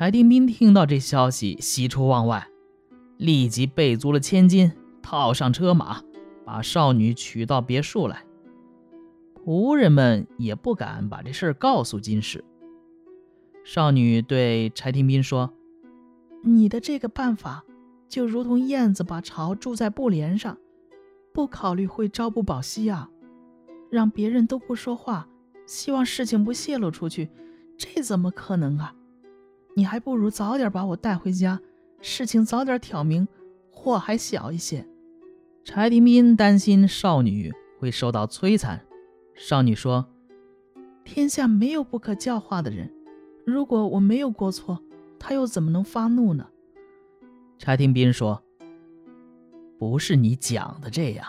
柴丁斌听到这消息，喜出望外，立即备足了千金，套上车马，把少女娶到别墅来。仆人们也不敢把这事儿告诉金氏。少女对柴廷斌说：“你的这个办法，就如同燕子把巢筑在布帘上，不考虑会朝不保夕啊！让别人都不说话，希望事情不泄露出去，这怎么可能啊？你还不如早点把我带回家，事情早点挑明，祸还小一些。”柴廷斌担心少女会受到摧残。少女说：“天下没有不可教化的人。如果我没有过错，他又怎么能发怒呢？”柴廷斌说：“不是你讲的这样，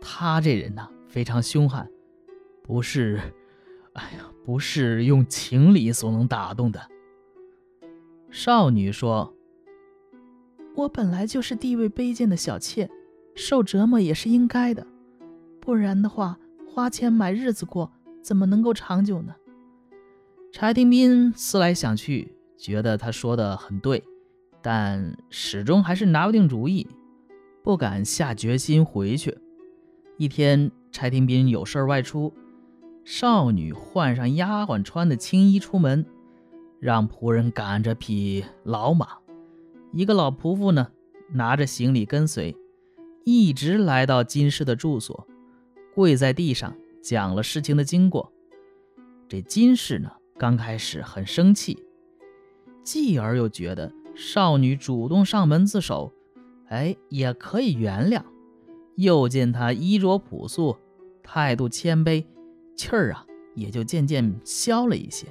他这人呢非常凶悍，不是，哎呀，不是用情理所能打动的。”少女说：“我本来就是地位卑贱的小妾，受折磨也是应该的，不然的话。”花钱买日子过，怎么能够长久呢？柴廷斌思来想去，觉得他说的很对，但始终还是拿不定主意，不敢下决心回去。一天，柴廷斌有事外出，少女换上丫鬟穿的青衣出门，让仆人赶着匹老马，一个老仆妇呢拿着行李跟随，一直来到金氏的住所。跪在地上讲了事情的经过。这金氏呢，刚开始很生气，继而又觉得少女主动上门自首，哎，也可以原谅。又见她衣着朴素，态度谦卑，气儿啊也就渐渐消了一些，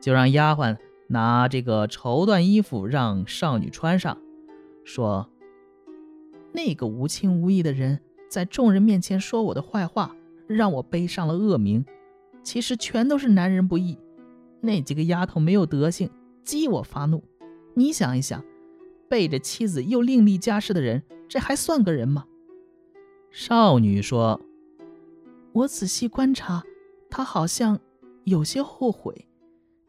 就让丫鬟拿这个绸缎衣服让少女穿上，说：“那个无情无义的人。”在众人面前说我的坏话，让我背上了恶名。其实全都是男人不义，那几个丫头没有德行，激我发怒。你想一想，背着妻子又另立家室的人，这还算个人吗？少女说：“我仔细观察，他好像有些后悔，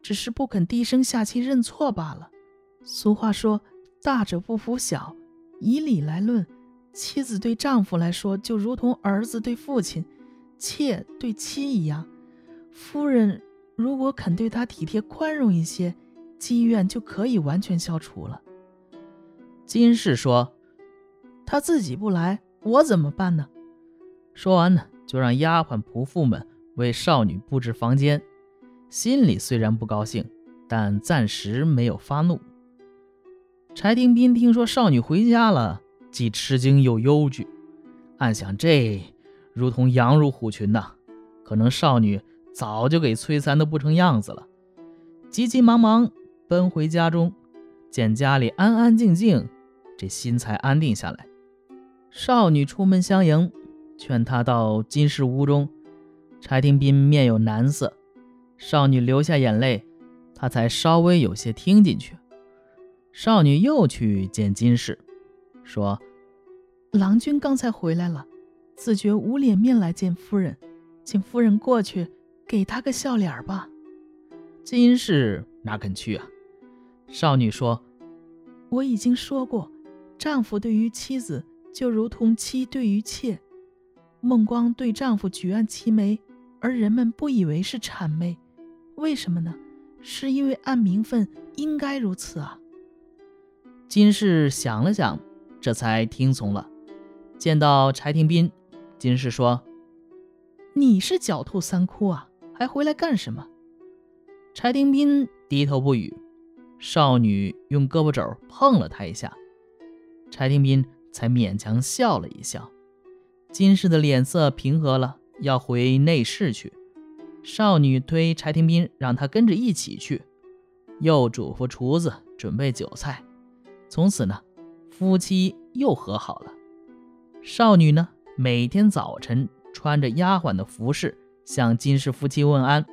只是不肯低声下气认错罢了。俗话说，大者不服小，以理来论。”妻子对丈夫来说，就如同儿子对父亲、妾对妻一样。夫人如果肯对他体贴宽容一些，积怨就可以完全消除了。金氏说：“他自己不来，我怎么办呢？”说完呢，就让丫鬟仆妇们为少女布置房间。心里虽然不高兴，但暂时没有发怒。柴廷斌听说少女回家了。既吃惊又忧惧，暗想这如同羊入虎群呐，可能少女早就给摧残的不成样子了。急急忙忙奔回家中，见家里安安静静，这心才安定下来。少女出门相迎，劝他到金氏屋中。柴廷斌面有难色，少女流下眼泪，他才稍微有些听进去。少女又去见金氏。说：“郎君刚才回来了，自觉无脸面来见夫人，请夫人过去给他个笑脸吧。”金氏哪肯去啊？少女说：“我已经说过，丈夫对于妻子就如同妻对于妾。孟光对丈夫举案齐眉，而人们不以为是谄媚，为什么呢？是因为按名分应该如此啊。”金氏想了想。这才听从了。见到柴廷斌，金氏说：“你是狡兔三窟啊，还回来干什么？”柴廷斌低头不语。少女用胳膊肘碰了他一下，柴廷斌才勉强笑了一笑。金氏的脸色平和了，要回内室去。少女推柴廷斌，让他跟着一起去，又嘱咐厨子准备酒菜。从此呢。夫妻又和好了。少女呢，每天早晨穿着丫鬟的服饰向金氏夫妻问安，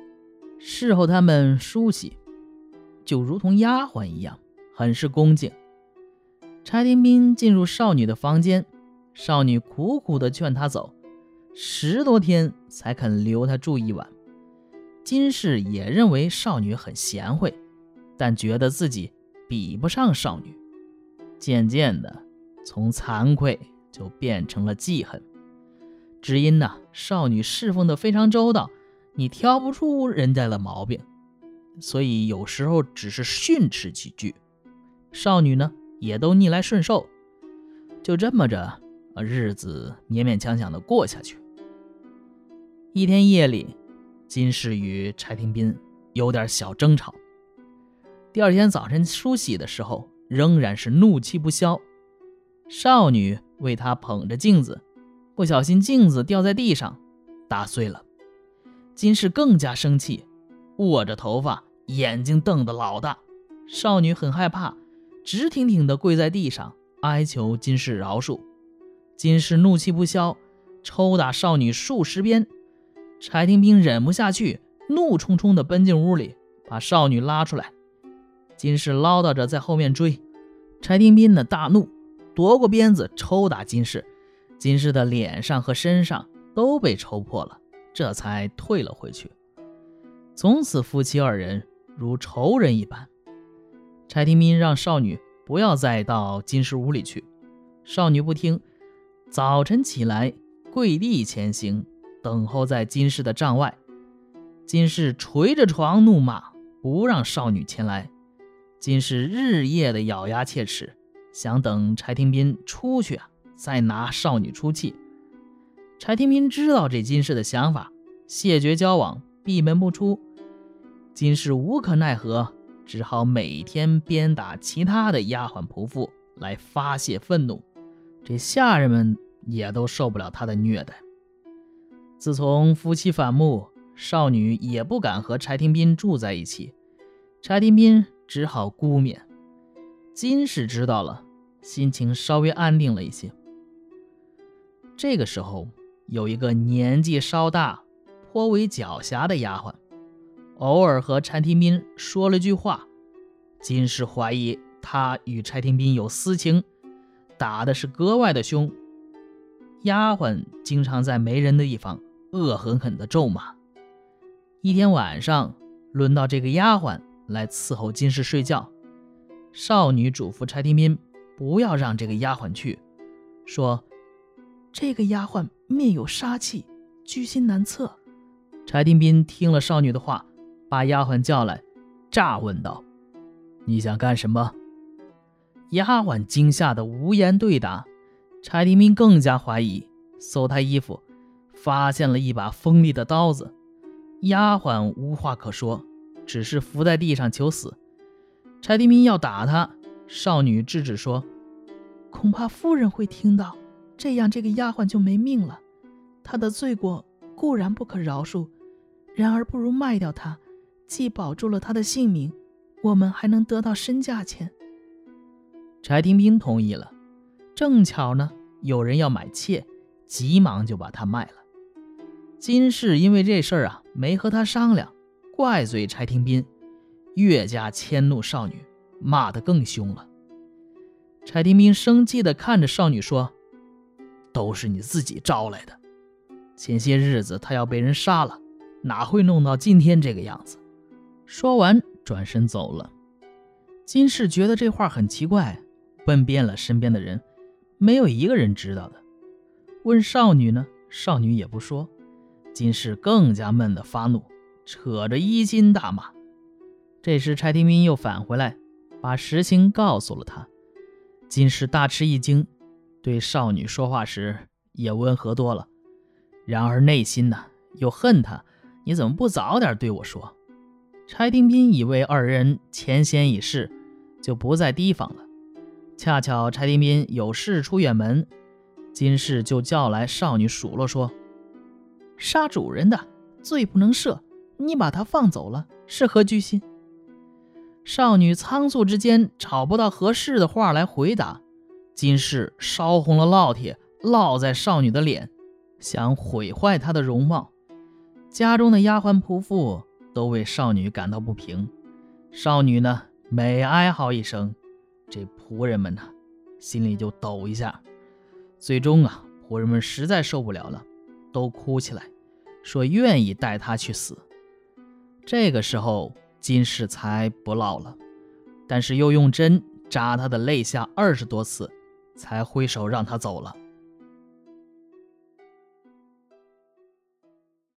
侍候他们梳洗，就如同丫鬟一样，很是恭敬。柴廷斌进入少女的房间，少女苦苦地劝他走，十多天才肯留他住一晚。金氏也认为少女很贤惠，但觉得自己比不上少女，渐渐的从惭愧就变成了记恨。只因呢，少女侍奉的非常周到，你挑不出人家的毛病，所以有时候只是训斥几句，少女呢也都逆来顺受。就这么着，日子勉勉强强的过下去。一天夜里，金氏与柴廷斌有点小争吵。第二天早晨梳洗的时候，仍然是怒气不消。少女为他捧着镜子，不小心镜子掉在地上，打碎了。金氏更加生气，握着头发，眼睛瞪得老大。少女很害怕，直挺挺地跪在地上。哀求金氏饶恕，金氏怒气不消，抽打少女数十鞭。柴廷斌忍不下去，怒冲冲地奔进屋里，把少女拉出来。金氏唠叨着在后面追，柴廷斌呢大怒，夺过鞭子抽打金氏，金氏的脸上和身上都被抽破了，这才退了回去。从此夫妻二人如仇人一般。柴廷斌让少女。不要再到金氏屋里去。少女不听，早晨起来跪地前行，等候在金氏的帐外。金氏捶着床怒骂，不让少女前来。金氏日夜的咬牙切齿，想等柴廷斌出去啊，再拿少女出气。柴廷斌知道这金氏的想法，谢绝交往，闭门不出。金氏无可奈何。只好每天鞭打其他的丫鬟仆妇来发泄愤怒，这下人们也都受不了他的虐待。自从夫妻反目，少女也不敢和柴廷斌住在一起，柴廷斌只好孤眠。金氏知道了，心情稍微安定了一些。这个时候，有一个年纪稍大、颇为狡黠的丫鬟。偶尔和柴廷斌说了句话，金氏怀疑他与柴廷斌有私情，打的是格外的凶。丫鬟经常在没人的地方恶狠狠地咒骂。一天晚上，轮到这个丫鬟来伺候金氏睡觉，少女嘱咐柴廷斌不要让这个丫鬟去，说这个丫鬟面有杀气，居心难测。柴廷斌听了少女的话。把丫鬟叫来，诈问道：“你想干什么？”丫鬟惊吓得无言对答。柴廷斌更加怀疑，搜她衣服，发现了一把锋利的刀子。丫鬟无话可说，只是伏在地上求死。柴廷斌要打她，少女制止说：“恐怕夫人会听到，这样这个丫鬟就没命了。她的罪过固然不可饶恕，然而不如卖掉她。”既保住了他的性命，我们还能得到身价钱。柴廷斌同意了。正巧呢，有人要买妾，急忙就把他卖了。金氏因为这事儿啊，没和他商量，怪罪柴廷斌，越加迁怒少女，骂得更凶了。柴廷斌生气地看着少女说：“都是你自己招来的。前些日子他要被人杀了，哪会弄到今天这个样子？”说完，转身走了。金氏觉得这话很奇怪，问遍了身边的人，没有一个人知道的。问少女呢，少女也不说。金氏更加闷得发怒，扯着衣襟大骂。这时，柴廷斌又返回来，把实情告诉了他。金氏大吃一惊，对少女说话时也温和多了。然而内心呢，又恨他：你怎么不早点对我说？柴廷斌以为二人前嫌已逝，就不再提防了。恰巧柴廷斌有事出远门，金氏就叫来少女数落说：“杀主人的罪不能赦，你把他放走了，是何居心？”少女仓促之间找不到合适的话来回答，金氏烧红了烙铁烙在少女的脸，想毁坏她的容貌。家中的丫鬟仆妇。都为少女感到不平，少女呢每哀嚎一声，这仆人们呢心里就抖一下。最终啊，仆人们实在受不了了，都哭起来，说愿意带他去死。这个时候，金世才不闹了，但是又用针扎他的肋下二十多次，才挥手让他走了。